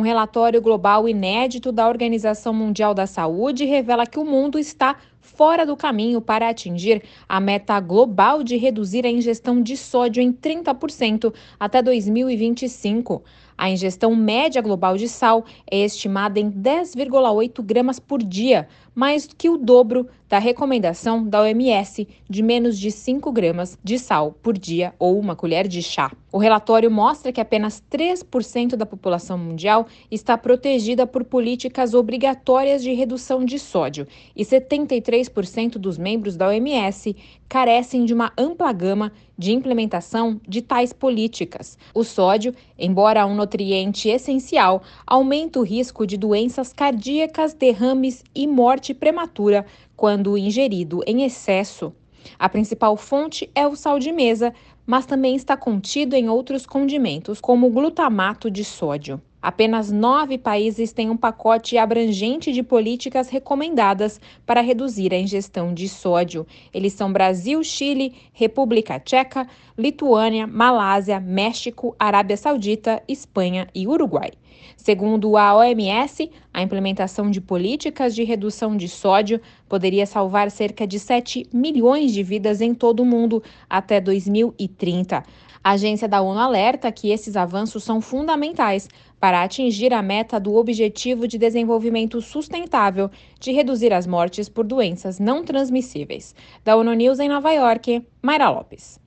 Um relatório global inédito da Organização Mundial da Saúde revela que o mundo está fora do caminho para atingir a meta global de reduzir a ingestão de sódio em 30% até 2025. A ingestão média global de sal é estimada em 10,8 gramas por dia, mais que o dobro da recomendação da OMS de menos de 5 gramas de sal por dia ou uma colher de chá. O relatório mostra que apenas 3% da população mundial está protegida por políticas obrigatórias de redução de sódio e 73% dos membros da OMS carecem de uma ampla gama de implementação de tais políticas. O sódio, embora um nutriente essencial, aumenta o risco de doenças cardíacas, derrames e morte prematura quando ingerido em excesso. A principal fonte é o sal de mesa, mas também está contido em outros condimentos, como glutamato de sódio. Apenas nove países têm um pacote abrangente de políticas recomendadas para reduzir a ingestão de sódio. Eles são Brasil, Chile, República Tcheca, Lituânia, Malásia, México, Arábia Saudita, Espanha e Uruguai. Segundo a OMS, a implementação de políticas de redução de sódio poderia salvar cerca de 7 milhões de vidas em todo o mundo até 2030. A agência da ONU alerta que esses avanços são fundamentais para atingir a meta do Objetivo de Desenvolvimento Sustentável de reduzir as mortes por doenças não transmissíveis. Da ONU News em Nova York, Mayra Lopes.